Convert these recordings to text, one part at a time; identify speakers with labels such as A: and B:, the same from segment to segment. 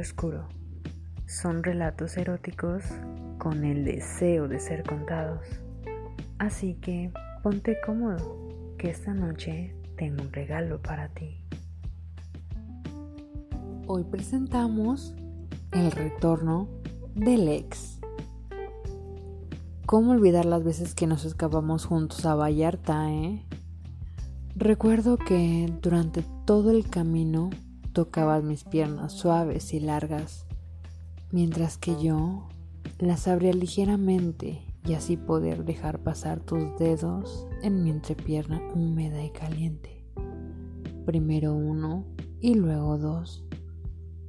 A: Oscuro. Son relatos eróticos con el deseo de ser contados. Así que ponte cómodo, que esta noche tengo un regalo para ti. Hoy presentamos el retorno del ex. ¿Cómo olvidar las veces que nos escapamos juntos a Vallarta, eh? Recuerdo que durante todo el camino tocabas mis piernas suaves y largas, mientras que yo las abría ligeramente y así poder dejar pasar tus dedos en mi entrepierna húmeda y caliente. Primero uno y luego dos,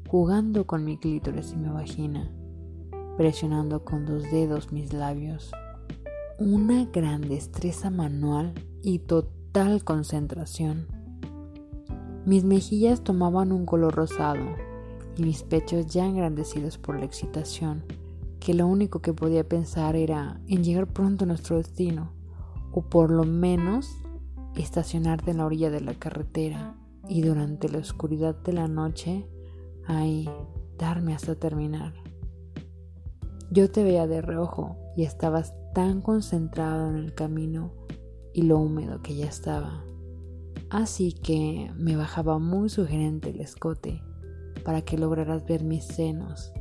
A: jugando con mi clítoris y mi vagina, presionando con dos dedos mis labios. Una gran destreza manual y total concentración mis mejillas tomaban un color rosado y mis pechos ya engrandecidos por la excitación, que lo único que podía pensar era en llegar pronto a nuestro destino, o por lo menos estacionarte en la orilla de la carretera y durante la oscuridad de la noche ahí darme hasta terminar. Yo te veía de reojo y estabas tan concentrado en el camino y lo húmedo que ya estaba. Así que me bajaba muy sugerente el escote para que lograras ver mis senos,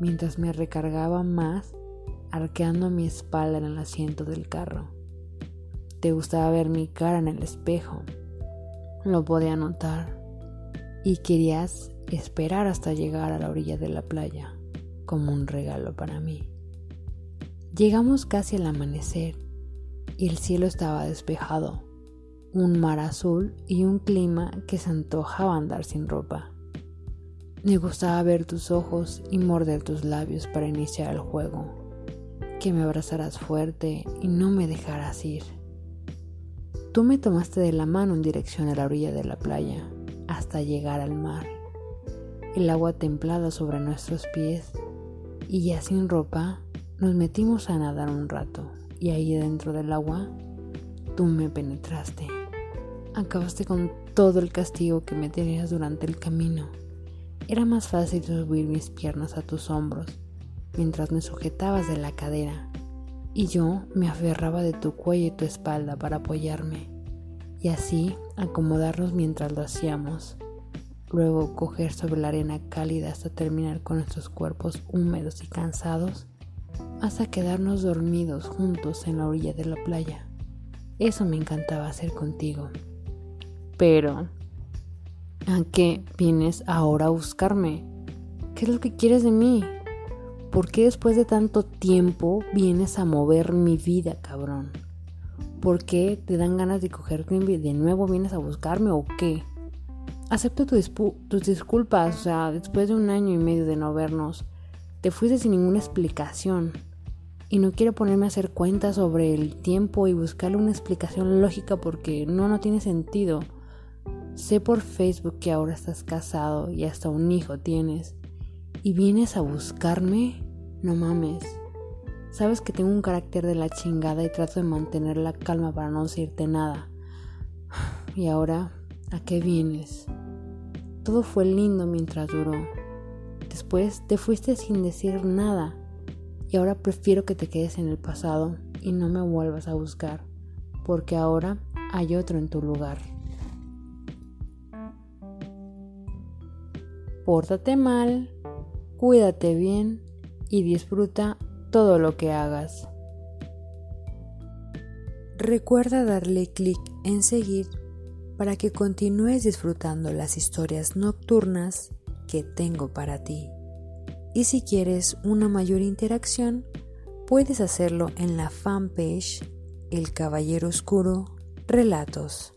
A: mientras me recargaba más arqueando mi espalda en el asiento del carro. Te gustaba ver mi cara en el espejo, lo podía notar, y querías esperar hasta llegar a la orilla de la playa como un regalo para mí. Llegamos casi al amanecer y el cielo estaba despejado un mar azul y un clima que se antojaba andar sin ropa. Me gustaba ver tus ojos y morder tus labios para iniciar el juego, que me abrazaras fuerte y no me dejaras ir. Tú me tomaste de la mano en dirección a la orilla de la playa, hasta llegar al mar. El agua templada sobre nuestros pies y ya sin ropa nos metimos a nadar un rato y ahí dentro del agua tú me penetraste acabaste con todo el castigo que me tenías durante el camino. Era más fácil subir mis piernas a tus hombros mientras me sujetabas de la cadera y yo me aferraba de tu cuello y tu espalda para apoyarme y así acomodarnos mientras lo hacíamos. Luego coger sobre la arena cálida hasta terminar con nuestros cuerpos húmedos y cansados hasta quedarnos dormidos juntos en la orilla de la playa. Eso me encantaba hacer contigo. Pero, ¿a qué vienes ahora a buscarme? ¿Qué es lo que quieres de mí? ¿Por qué después de tanto tiempo vienes a mover mi vida, cabrón? ¿Por qué te dan ganas de cogerme y de nuevo vienes a buscarme o qué? Acepto tus disculpas, o sea, después de un año y medio de no vernos, te fuiste sin ninguna explicación. Y no quiero ponerme a hacer cuentas sobre el tiempo y buscarle una explicación lógica porque no, no tiene sentido. Sé por Facebook que ahora estás casado y hasta un hijo tienes. ¿Y vienes a buscarme? No mames. Sabes que tengo un carácter de la chingada y trato de mantener la calma para no decirte nada. ¿Y ahora a qué vienes? Todo fue lindo mientras duró. Después te fuiste sin decir nada. Y ahora prefiero que te quedes en el pasado y no me vuelvas a buscar, porque ahora hay otro en tu lugar. Pórtate mal, cuídate bien y disfruta todo lo que hagas. Recuerda darle clic en seguir para que continúes disfrutando las historias nocturnas que tengo para ti. Y si quieres una mayor interacción, puedes hacerlo en la fanpage El Caballero Oscuro Relatos.